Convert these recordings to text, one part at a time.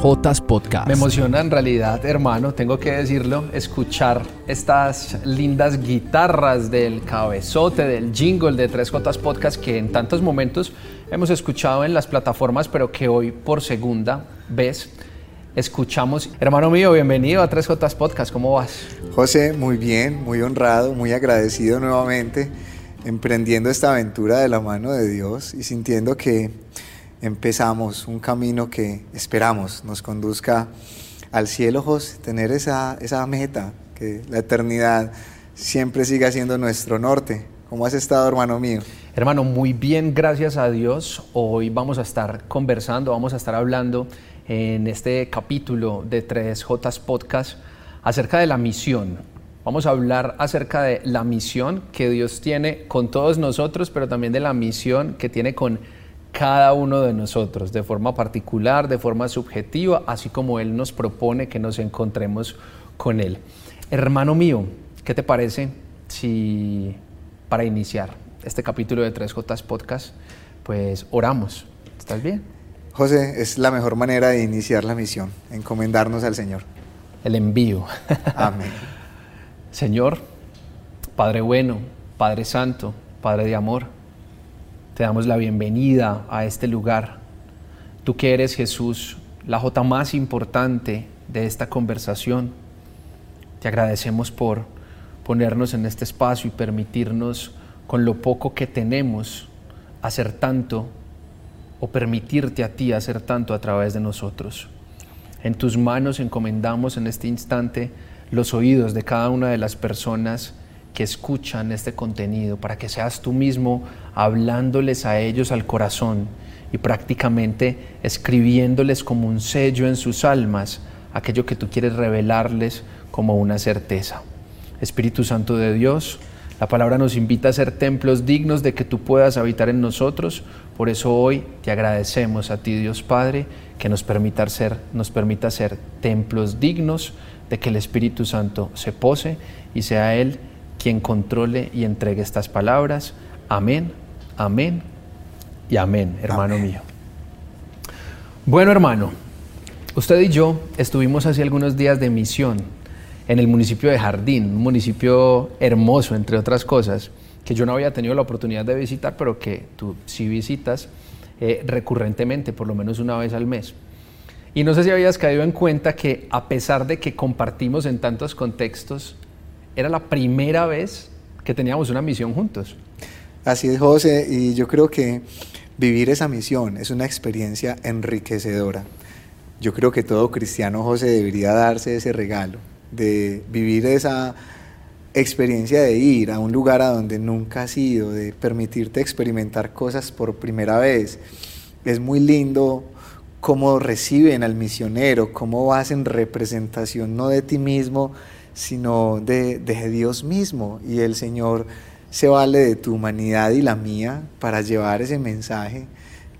3J Podcast. Me emociona en realidad, hermano, tengo que decirlo, escuchar estas lindas guitarras del cabezote, del jingle de 3J Podcast que en tantos momentos hemos escuchado en las plataformas, pero que hoy por segunda vez escuchamos. Hermano mío, bienvenido a 3J Podcast, ¿cómo vas? José, muy bien, muy honrado, muy agradecido nuevamente, emprendiendo esta aventura de la mano de Dios y sintiendo que empezamos un camino que esperamos nos conduzca al cielo, José, tener esa, esa meta, que la eternidad siempre siga siendo nuestro norte. ¿Cómo has estado, hermano mío? Hermano, muy bien, gracias a Dios. Hoy vamos a estar conversando, vamos a estar hablando en este capítulo de 3J Podcast acerca de la misión. Vamos a hablar acerca de la misión que Dios tiene con todos nosotros, pero también de la misión que tiene con cada uno de nosotros, de forma particular, de forma subjetiva, así como Él nos propone que nos encontremos con Él. Hermano mío, ¿qué te parece si para iniciar este capítulo de 3J Podcast, pues oramos? ¿Estás bien? José, es la mejor manera de iniciar la misión, encomendarnos al Señor. El envío. Amén. Señor, Padre bueno, Padre santo, Padre de amor, te damos la bienvenida a este lugar. Tú que eres Jesús, la J más importante de esta conversación. Te agradecemos por ponernos en este espacio y permitirnos, con lo poco que tenemos, hacer tanto o permitirte a ti hacer tanto a través de nosotros. En tus manos encomendamos en este instante los oídos de cada una de las personas que escuchan este contenido, para que seas tú mismo hablándoles a ellos al corazón y prácticamente escribiéndoles como un sello en sus almas aquello que tú quieres revelarles como una certeza. Espíritu Santo de Dios, la palabra nos invita a ser templos dignos de que tú puedas habitar en nosotros. Por eso hoy te agradecemos a ti, Dios Padre, que nos permita ser, nos permita ser templos dignos de que el Espíritu Santo se pose y sea Él quien controle y entregue estas palabras. Amén, amén y amén, hermano mío. Bueno, hermano, usted y yo estuvimos hace algunos días de misión en el municipio de Jardín, un municipio hermoso, entre otras cosas, que yo no había tenido la oportunidad de visitar, pero que tú sí visitas eh, recurrentemente, por lo menos una vez al mes. Y no sé si habías caído en cuenta que a pesar de que compartimos en tantos contextos, era la primera vez que teníamos una misión juntos. Así es, José, y yo creo que vivir esa misión es una experiencia enriquecedora. Yo creo que todo cristiano, José, debería darse ese regalo de vivir esa experiencia de ir a un lugar a donde nunca has ido, de permitirte experimentar cosas por primera vez. Es muy lindo cómo reciben al misionero, cómo vas en representación no de ti mismo, sino de, Dios mismo. Y el Señor se vale de tu humanidad y la mía para llevar ese mensaje.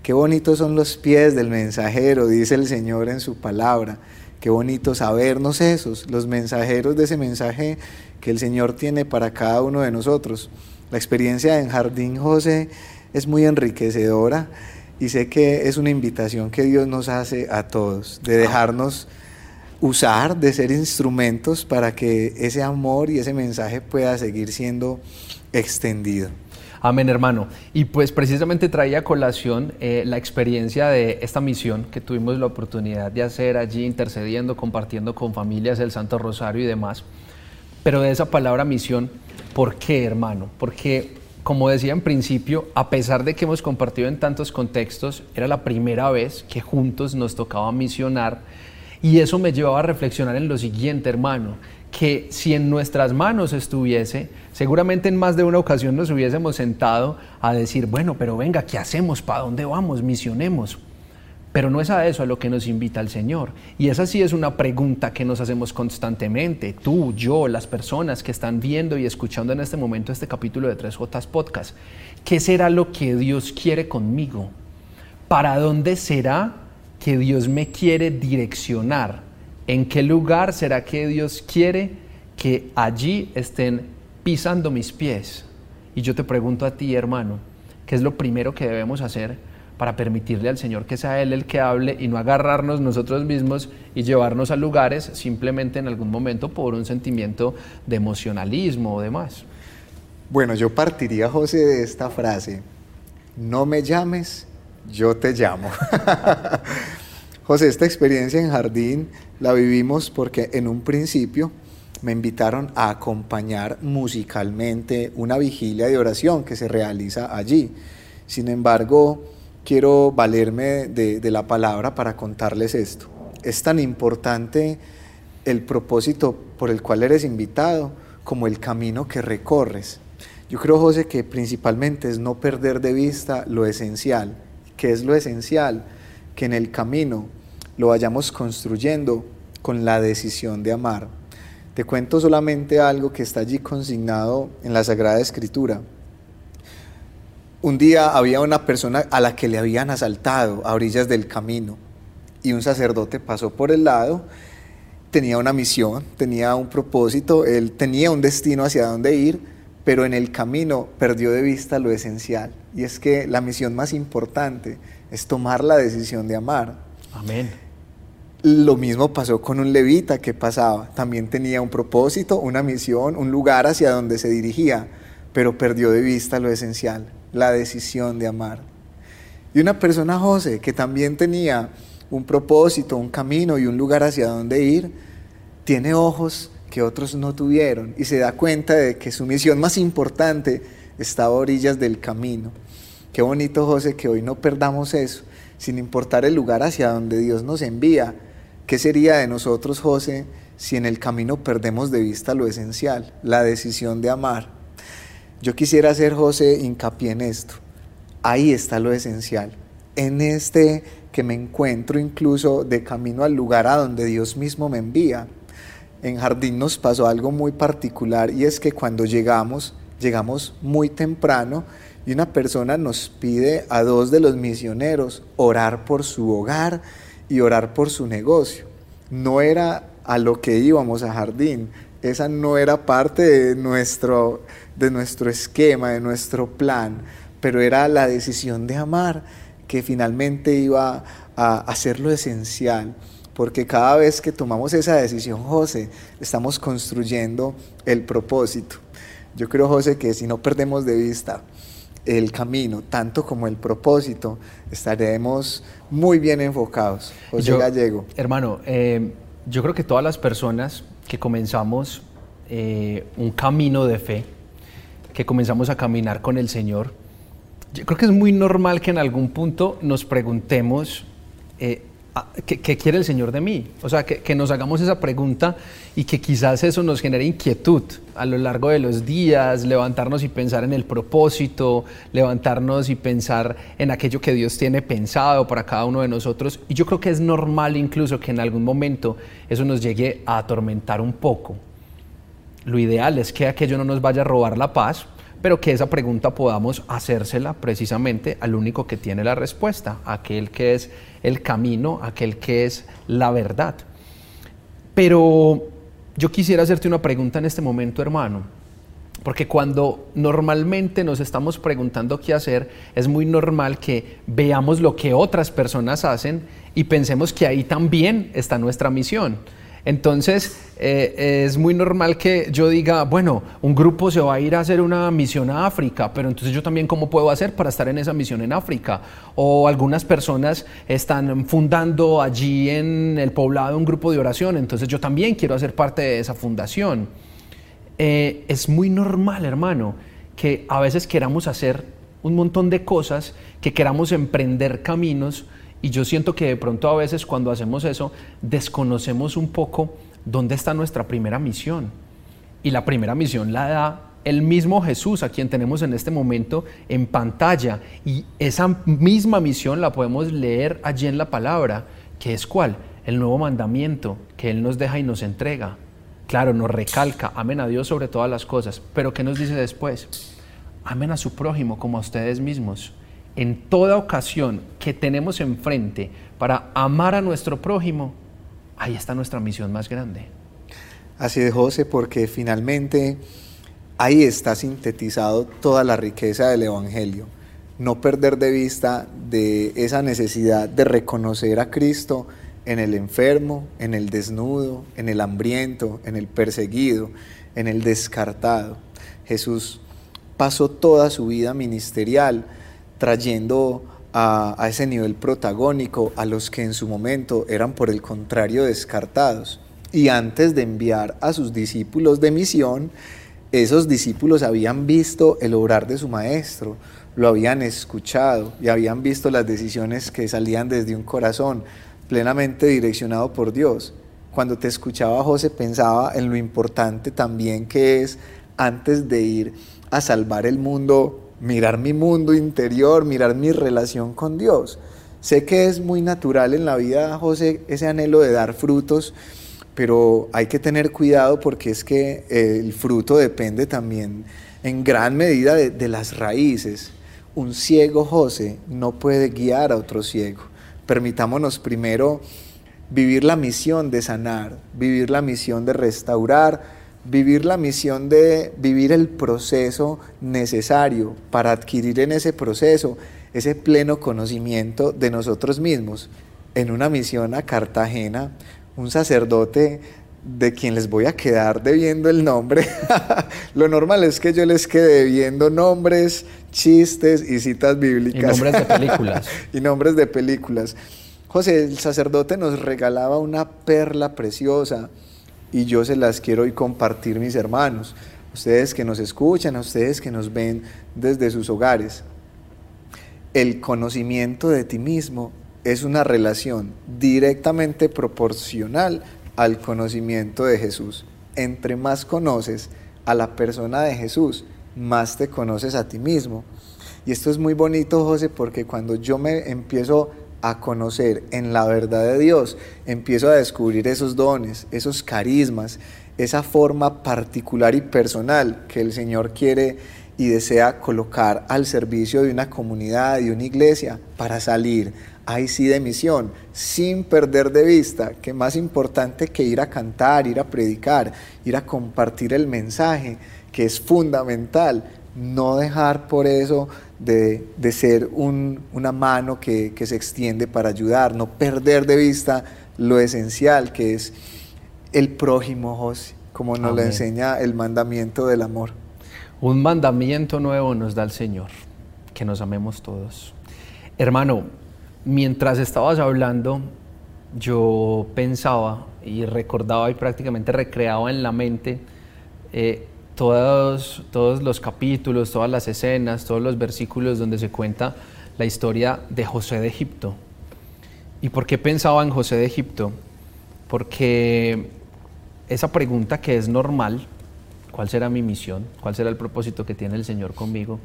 Qué bonitos son los pies del mensajero, dice el Señor en su palabra. Qué bonito sabernos esos, los mensajeros de ese mensaje que el Señor tiene para cada uno de nosotros. La experiencia en Jardín José es muy enriquecedora y sé que es una invitación que Dios nos hace a todos, de dejarnos usar, de ser instrumentos para que ese amor y ese mensaje pueda seguir siendo extendido. Amén, hermano. Y pues precisamente traía a colación eh, la experiencia de esta misión que tuvimos la oportunidad de hacer allí, intercediendo, compartiendo con familias el Santo Rosario y demás. Pero de esa palabra misión, ¿por qué, hermano? Porque, como decía en principio, a pesar de que hemos compartido en tantos contextos, era la primera vez que juntos nos tocaba misionar y eso me llevaba a reflexionar en lo siguiente, hermano, que si en nuestras manos estuviese, seguramente en más de una ocasión nos hubiésemos sentado a decir, bueno, pero venga, ¿qué hacemos? ¿Para dónde vamos? Misionemos. Pero no es a eso a lo que nos invita el Señor. Y esa sí es una pregunta que nos hacemos constantemente, tú, yo, las personas que están viendo y escuchando en este momento este capítulo de 3J Podcast. ¿Qué será lo que Dios quiere conmigo? ¿Para dónde será que Dios me quiere direccionar? ¿En qué lugar será que Dios quiere que allí estén pisando mis pies? Y yo te pregunto a ti, hermano, ¿qué es lo primero que debemos hacer para permitirle al Señor que sea Él el que hable y no agarrarnos nosotros mismos y llevarnos a lugares simplemente en algún momento por un sentimiento de emocionalismo o demás. Bueno, yo partiría, José, de esta frase, no me llames, yo te llamo. José, esta experiencia en jardín la vivimos porque en un principio me invitaron a acompañar musicalmente una vigilia de oración que se realiza allí. Sin embargo, quiero valerme de, la palabra para contarles esto. Es tan importante el propósito por el cual eres invitado como el camino que recorres. Yo creo, José, que principalmente es no perder de vista lo esencial. ¿Qué es lo esencial? Que en el camino lo vayamos construyendo con la decisión de amar. Te cuento solamente algo que está allí consignado en la Sagrada Escritura. Un día había una persona a la que le habían asaltado a orillas del camino y un sacerdote pasó por el lado, tenía una misión, tenía un propósito, él tenía un destino hacia dónde ir, pero en el camino perdió de vista lo esencial y es que la misión más importante es tomar la decisión de amar. Amén. Lo mismo pasó con un levita que pasaba. También tenía un propósito, una misión, un lugar hacia donde se dirigía, pero perdió de vista lo esencial, la decisión de amar. Y una persona, José, que también tenía un propósito, un camino y un lugar hacia donde ir, tiene ojos que otros no tuvieron y se da cuenta de que su misión más importante estaba a orillas del camino. Qué bonito, José, que hoy no perdamos eso, sin importar el lugar hacia donde Dios nos envía, ¿Qué sería de nosotros, José, si en el camino perdemos de vista lo esencial, la decisión de amar? Yo quisiera hacer, José, hincapié en esto. Ahí está lo esencial. En este que me encuentro incluso de camino al lugar a donde Dios mismo me envía. En Jardín nos pasó algo muy particular y es que cuando llegamos, llegamos muy temprano y una persona nos pide a dos de los misioneros orar por su hogar y orar por su negocio. No era a lo que íbamos a jardín, esa no era parte de nuestro, de nuestro esquema, de nuestro plan, pero era la decisión de amar que finalmente iba a hacer lo esencial, porque cada vez que tomamos esa decisión, José, estamos construyendo el propósito. Yo creo, José, que si no perdemos de vista el camino, tanto como el propósito, estaremos muy bien enfocados. José Gallego. Hermano, eh, yo creo que todas las personas que comenzamos eh, un camino de fe, que comenzamos a caminar con el Señor, yo creo que es muy normal que en algún punto nos preguntemos, eh, ¿Qué, quiere el Señor de mí? O sea, que, nos hagamos esa pregunta y que quizás eso nos genere inquietud a lo largo de los días, levantarnos y pensar en el propósito, levantarnos y pensar en aquello que Dios tiene pensado para cada uno de nosotros. Y yo creo que es normal incluso que en algún momento eso nos llegue a atormentar un poco. Lo ideal es que aquello no nos vaya a robar la paz, pero que esa pregunta podamos hacérsela precisamente al único que tiene la respuesta, aquel que es el camino, aquel que es la verdad. Pero yo quisiera hacerte una pregunta en este momento, hermano, porque cuando normalmente nos estamos preguntando qué hacer, es muy normal que veamos lo que otras personas hacen y pensemos que ahí también está nuestra misión. Entonces, eh, es muy normal que yo diga, bueno, un grupo se va a ir a hacer una misión a África, pero entonces yo también cómo puedo hacer para estar en esa misión en África. O algunas personas están fundando allí en el poblado un grupo de oración, entonces yo también quiero hacer parte de esa fundación. Eh, es muy normal, hermano, que a veces queramos hacer un montón de cosas, que queramos emprender caminos, y yo siento que de pronto a veces cuando hacemos eso, desconocemos un poco dónde está nuestra primera misión. Y la primera misión la da el mismo Jesús a quien tenemos en este momento en pantalla. Y esa misma misión la podemos leer allí en la palabra, que es cuál? El nuevo mandamiento que Él nos deja y nos entrega. Claro, nos recalca, amen a Dios sobre todas las cosas. Pero ¿qué nos dice después? Amen a su prójimo como a ustedes mismos en toda ocasión que tenemos enfrente para amar a nuestro prójimo, ahí está nuestra misión más grande. Así de José, porque finalmente ahí está sintetizado toda la riqueza del Evangelio. no perder de vista de esa necesidad de reconocer a Cristo en el enfermo, en el desnudo, en el hambriento, en el perseguido, en el descartado. Jesús pasó toda su vida ministerial trayendo a, ese nivel protagónico a los que en su momento eran por el contrario descartados. Y antes de enviar a sus discípulos de misión, esos discípulos habían visto el obrar de su maestro, lo habían escuchado y habían visto las decisiones que salían desde un corazón plenamente direccionado por Dios. Cuando te escuchaba José pensaba en lo importante también que es antes de ir a salvar el mundo, mirar mi mundo interior, mirar mi relación con Dios. Sé que es muy natural en la vida, José, ese anhelo de dar frutos, pero hay que tener cuidado porque es que el fruto depende también en gran medida de, las raíces. Un ciego José no puede guiar a otro ciego. Permitámonos primero vivir la misión de sanar, vivir la misión de restaurar, vivir la misión de vivir el proceso necesario para adquirir en ese proceso ese pleno conocimiento de nosotros mismos. En una misión a Cartagena, un sacerdote de quien les voy a quedar debiendo el nombre. Lo normal es que yo les quede debiendo nombres, chistes y citas bíblicas. Y nombres de películas. y nombres de películas. José, el sacerdote nos regalaba una perla preciosa y yo se las quiero hoy compartir, mis hermanos. Ustedes que nos escuchan, ustedes que nos ven desde sus hogares. El conocimiento de ti mismo es una relación directamente proporcional al conocimiento de Jesús. Entre más conoces a la persona de Jesús, más te conoces a ti mismo. Y esto es muy bonito, José, porque cuando yo me empiezo a conocer en la verdad de Dios, empiezo a descubrir esos dones, esos carismas, esa forma particular y personal que el Señor quiere y desea colocar al servicio de una comunidad, de una iglesia, para salir ahí sí de misión, sin perder de vista que más importante que ir a cantar, ir a predicar, ir a compartir el mensaje, que es fundamental, no dejar por eso de, ser una mano que, se extiende para ayudar, no perder de vista lo esencial que es el prójimo, José, como nos lo enseña el mandamiento del amor. Un mandamiento nuevo nos da el Señor, que nos amemos todos. Hermano, mientras estabas hablando, yo pensaba y recordaba y prácticamente recreaba en la mente eh, todos, todos los capítulos, todas las escenas, todos los versículos donde se cuenta la historia de José de Egipto. ¿Y por qué pensaba en José de Egipto? Porque esa pregunta que es normal, ¿cuál será mi misión? ¿Cuál será el propósito que tiene el Señor conmigo?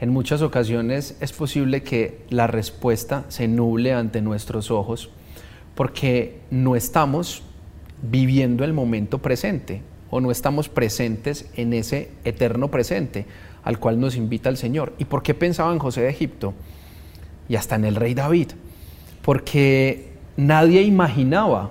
En muchas ocasiones es posible que la respuesta se nuble ante nuestros ojos porque no estamos viviendo el momento presente o no estamos presentes en ese eterno presente al cual nos invita el Señor. ¿Y por qué pensaba en José de Egipto? Y hasta en el rey David. Porque nadie imaginaba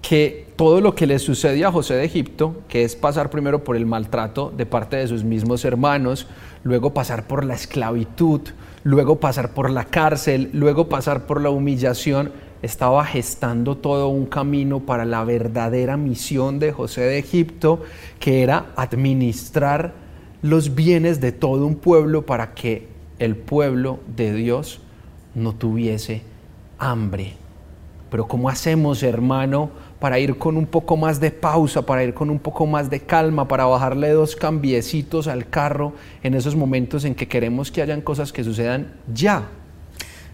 que todo lo que le sucede a José de Egipto, que es pasar primero por el maltrato de parte de sus mismos hermanos, luego pasar por la esclavitud, luego pasar por la cárcel, luego pasar por la humillación, estaba gestando todo un camino para la verdadera misión de José de Egipto, que era administrar los bienes de todo un pueblo para que el pueblo de Dios no tuviese hambre. Pero ¿cómo hacemos, hermano, para ir con un poco más de pausa, para ir con un poco más de calma, para bajarle dos cambiecitos al carro en esos momentos en que queremos que hayan cosas que sucedan ya.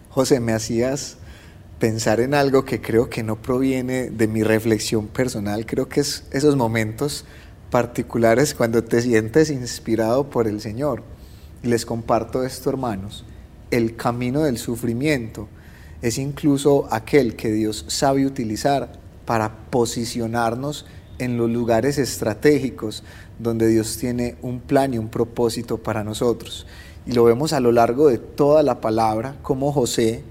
José, me hacías pensar en algo que creo que no proviene de mi reflexión personal, creo que es esos momentos particulares cuando te sientes inspirado por el Señor. Les comparto esto, hermanos, el camino del sufrimiento es incluso aquel que Dios sabe utilizar para posicionarnos en los lugares estratégicos donde Dios tiene un plan y un propósito para nosotros. Y lo vemos a lo largo de toda la palabra, como José,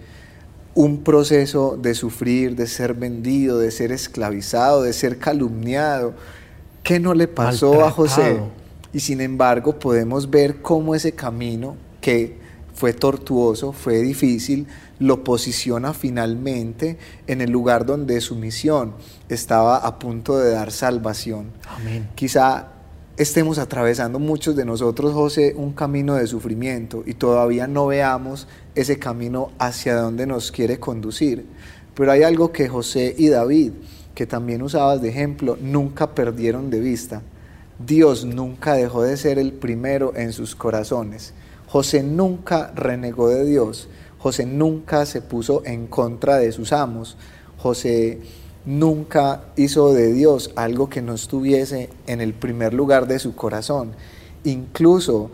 un proceso de sufrir, de ser vendido, de ser esclavizado, de ser calumniado. ¿Qué no le pasó a José? Y sin embargo podemos ver cómo ese camino que fue tortuoso, fue difícil, lo posiciona finalmente en el lugar donde su misión estaba a punto de dar salvación. Amén. Quizá estemos atravesando muchos de nosotros, José, un camino de sufrimiento y todavía no veamos ese camino hacia donde nos quiere conducir. Pero hay algo que José y David, que también usabas de ejemplo, nunca perdieron de vista. Dios nunca dejó de ser el primero en sus corazones. José nunca renegó de Dios. José nunca se puso en contra de sus amos. José nunca hizo de Dios algo que no estuviese en el primer lugar de su corazón, incluso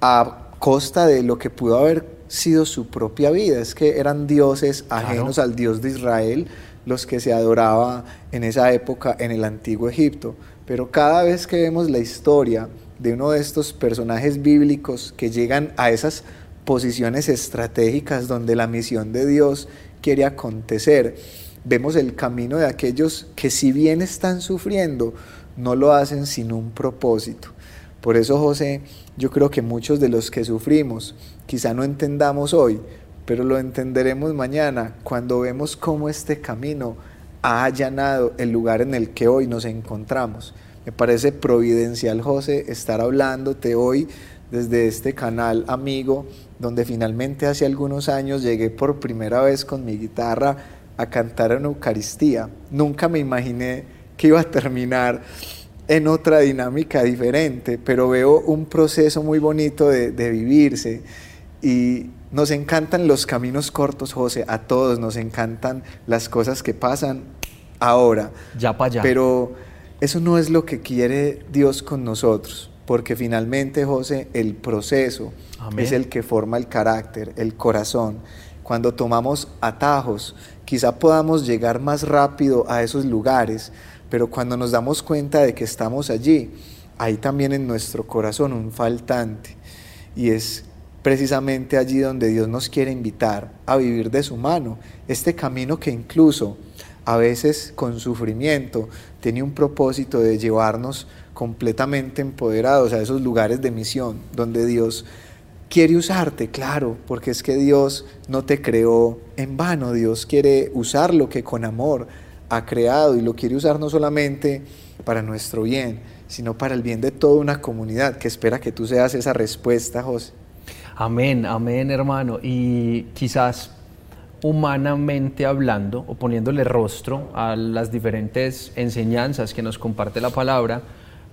a costa de lo que pudo haber sido su propia vida. Es que eran dioses ajenos al Dios de Israel los que se adoraba en esa época en el antiguo Egipto. Pero cada vez que vemos la historia de uno de estos personajes bíblicos que llegan a esas posiciones estratégicas donde la misión de Dios quiere acontecer, vemos el camino de aquellos que si bien están sufriendo, no lo hacen sin un propósito. Por eso, José, yo creo que muchos de los que sufrimos, quizá no entendamos hoy, pero lo entenderemos mañana cuando vemos cómo este camino ha allanado el lugar en el que hoy nos encontramos. Me parece providencial, José, estar hablándote hoy desde este canal amigo, donde finalmente hace algunos años llegué por primera vez con mi guitarra a cantar en Eucaristía. Nunca me imaginé que iba a terminar en otra dinámica diferente, pero veo un proceso muy bonito de, vivirse y nos encantan los caminos cortos, José, a todos nos encantan las cosas que pasan ahora. Ya para allá. Pero eso no es lo que quiere Dios con nosotros, porque finalmente, José, el proceso es el que forma el carácter, el corazón. Cuando tomamos atajos, quizá podamos llegar más rápido a esos lugares, pero cuando nos damos cuenta de que estamos allí, hay también en nuestro corazón un faltante. Y es precisamente allí donde Dios nos quiere invitar a vivir de su mano, este camino que incluso a veces con sufrimiento tiene un propósito de llevarnos completamente empoderados a esos lugares de misión donde Dios quiere usarte, claro, porque es que Dios no te creó en vano, Dios quiere usar lo que con amor ha creado y lo quiere usar no solamente para nuestro bien, sino para el bien de toda una comunidad que espera que tú seas esa respuesta, José. Amén, amén hermano. Y quizás humanamente hablando o poniéndole rostro a las diferentes enseñanzas que nos comparte la palabra,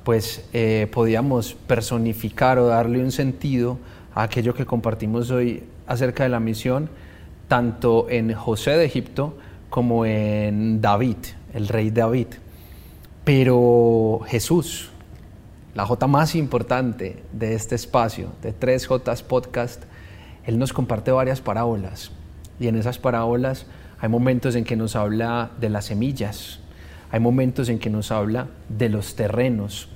pues eh, podíamos personificar o darle un sentido aquello que compartimos hoy acerca de la misión, tanto en José de Egipto como en David, el rey David. Pero Jesús, la J más importante de este espacio, de 3J Podcast, Él nos comparte varias parábolas. Y en esas parábolas hay momentos en que nos habla de las semillas, hay momentos en que nos habla de los terrenos,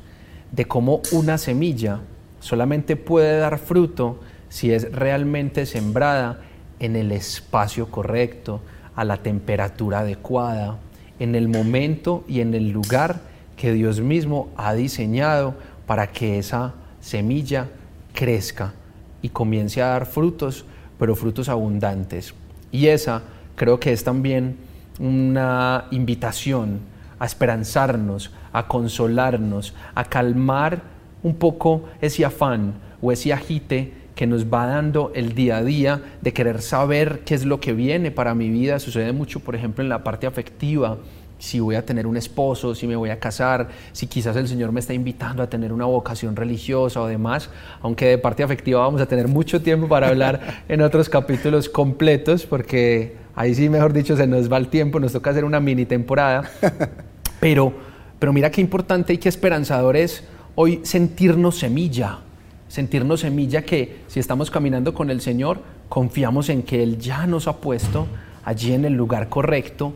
de cómo una semilla solamente puede dar fruto si es realmente sembrada en el espacio correcto, a la temperatura adecuada, en el momento y en el lugar que Dios mismo ha diseñado para que esa semilla crezca y comience a dar frutos, pero frutos abundantes. Y esa creo que es también una invitación a esperanzarnos, a consolarnos, a calmar un poco ese afán o ese agite que nos va dando el día a día de querer saber qué es lo que viene para mi vida. Sucede mucho, por ejemplo, en la parte afectiva, si voy a tener un esposo, si me voy a casar, si quizás el Señor me está invitando a tener una vocación religiosa o demás, aunque de parte afectiva vamos a tener mucho tiempo para hablar en otros capítulos completos, porque ahí sí, mejor dicho, se nos va el tiempo, nos toca hacer una mini temporada, pero, pero mira qué importante y qué esperanzador es hoy sentirnos semilla, sentirnos semilla que si estamos caminando con el Señor, confiamos en que Él ya nos ha puesto allí en el lugar correcto,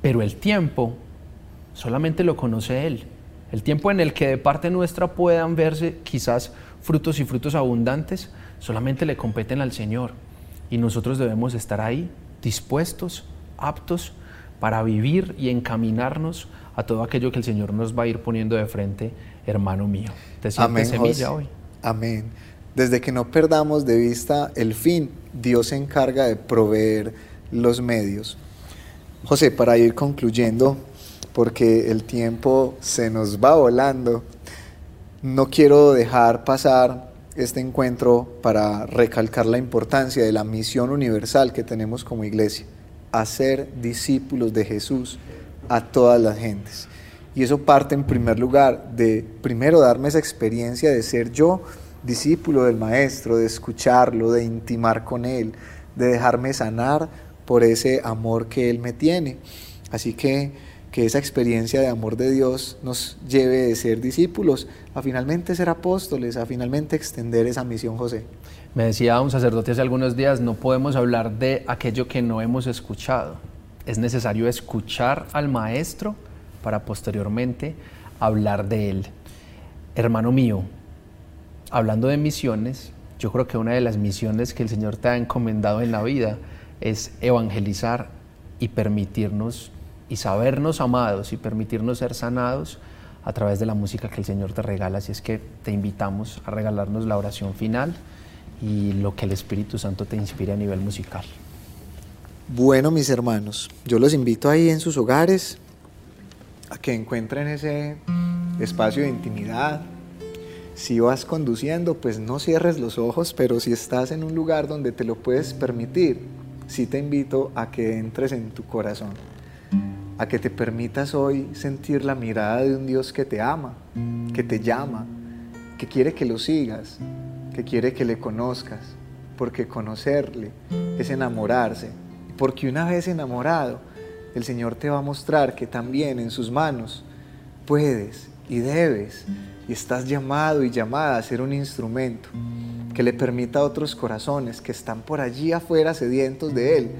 pero el tiempo solamente lo conoce Él. El tiempo en el que de parte nuestra puedan verse quizás frutos y frutos abundantes, solamente le competen al Señor. Y nosotros debemos estar ahí, dispuestos, aptos para vivir y encaminarnos a todo aquello que el Señor nos va a ir poniendo de frente, hermano mío. Te sientes semilla hoy. Amén. Desde que no perdamos de vista el fin, Dios se encarga de proveer los medios. José, para ir concluyendo, porque el tiempo se nos va volando, no quiero dejar pasar este encuentro para recalcar la importancia de la misión universal que tenemos como iglesia, hacer discípulos de Jesús a todas las gentes. Y eso parte en primer lugar de primero darme esa experiencia de ser yo discípulo del Maestro, de escucharlo, de intimar con Él, de dejarme sanar por ese amor que Él me tiene. Así que que esa experiencia de amor de Dios nos lleve de ser discípulos a finalmente ser apóstoles, a finalmente extender esa misión, José. Me decía un sacerdote hace algunos días, no podemos hablar de aquello que no hemos escuchado. Es necesario escuchar al Maestro para posteriormente hablar de Él. Hermano mío, hablando de misiones, yo creo que una de las misiones que el Señor te ha encomendado en la vida es evangelizar y permitirnos y sabernos amados y permitirnos ser sanados a través de la música que el Señor te regala. Así es que te invitamos a regalarnos la oración final y lo que el Espíritu Santo te inspire a nivel musical. Bueno, mis hermanos, yo los invito ahí en sus hogares a que encuentren ese espacio de intimidad, si vas conduciendo, pues no cierres los ojos, pero si estás en un lugar donde te lo puedes permitir, sí te invito a que entres en tu corazón, a que te permitas hoy sentir la mirada de un Dios que te ama, que te llama, que quiere que lo sigas, que quiere que le conozcas, porque conocerle es enamorarse, porque una vez enamorado, el Señor te va a mostrar que también en sus manos puedes y debes y estás llamado y llamada a ser un instrumento que le permita a otros corazones que están por allí afuera sedientos de Él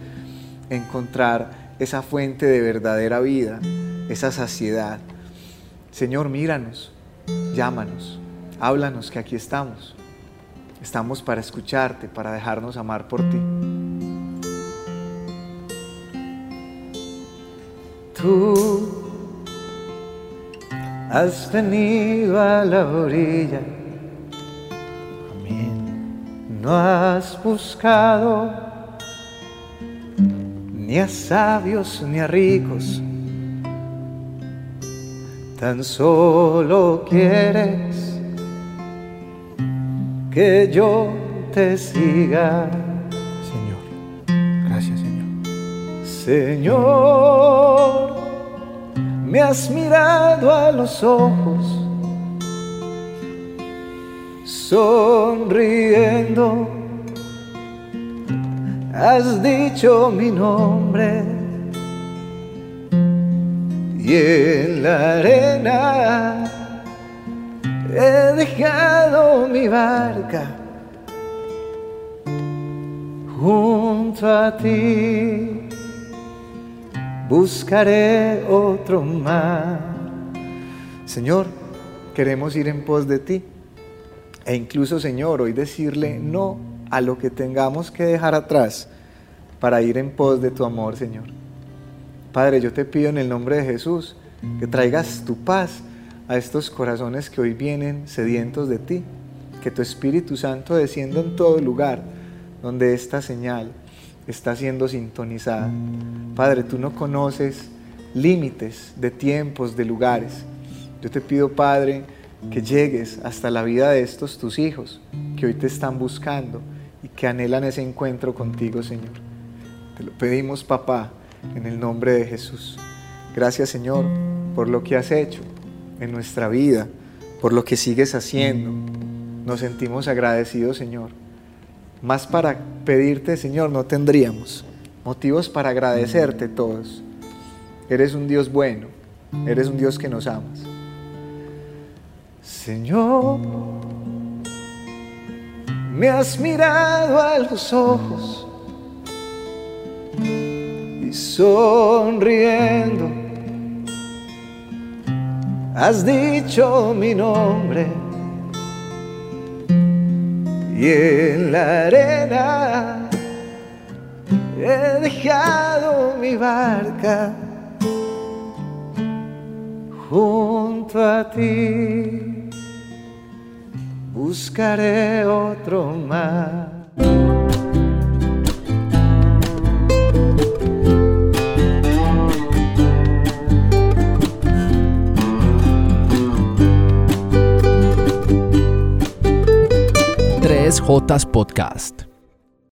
encontrar esa fuente de verdadera vida, esa saciedad. Señor, míranos, llámanos, háblanos que aquí estamos. Estamos para escucharte, para dejarnos amar por ti. Tú has venido a la orilla. Amén. No has buscado ni a sabios ni a ricos. Tan solo quieres que yo te siga. Señor. Me has mirado a los ojos, sonriendo, has dicho mi nombre y en la arena he dejado mi barca junto a ti buscaré otro mar. Señor, queremos ir en pos de ti. E incluso, Señor, hoy decirle no a lo que tengamos que dejar atrás para ir en pos de tu amor, Señor. Padre, yo te pido en el nombre de Jesús que traigas tu paz a estos corazones que hoy vienen sedientos de ti. Que tu Espíritu Santo descienda en todo lugar donde esta señal está siendo sintonizada. Padre, tú no conoces límites de tiempos, de lugares. Yo te pido, Padre, que llegues hasta la vida de estos tus hijos que hoy te están buscando y que anhelan ese encuentro contigo, Señor. Te lo pedimos, papá, en el nombre de Jesús. Gracias, Señor, por lo que has hecho en nuestra vida, por lo que sigues haciendo. Nos sentimos agradecidos, Señor. Más para pedirte, Señor, no tendríamos motivos para agradecerte todos. Eres un Dios bueno, eres un Dios que nos amas. Señor, me has mirado a los ojos y sonriendo has dicho mi nombre y en la arena he dejado mi barca junto a ti. buscaré otro más. Tres Jotas Podcast.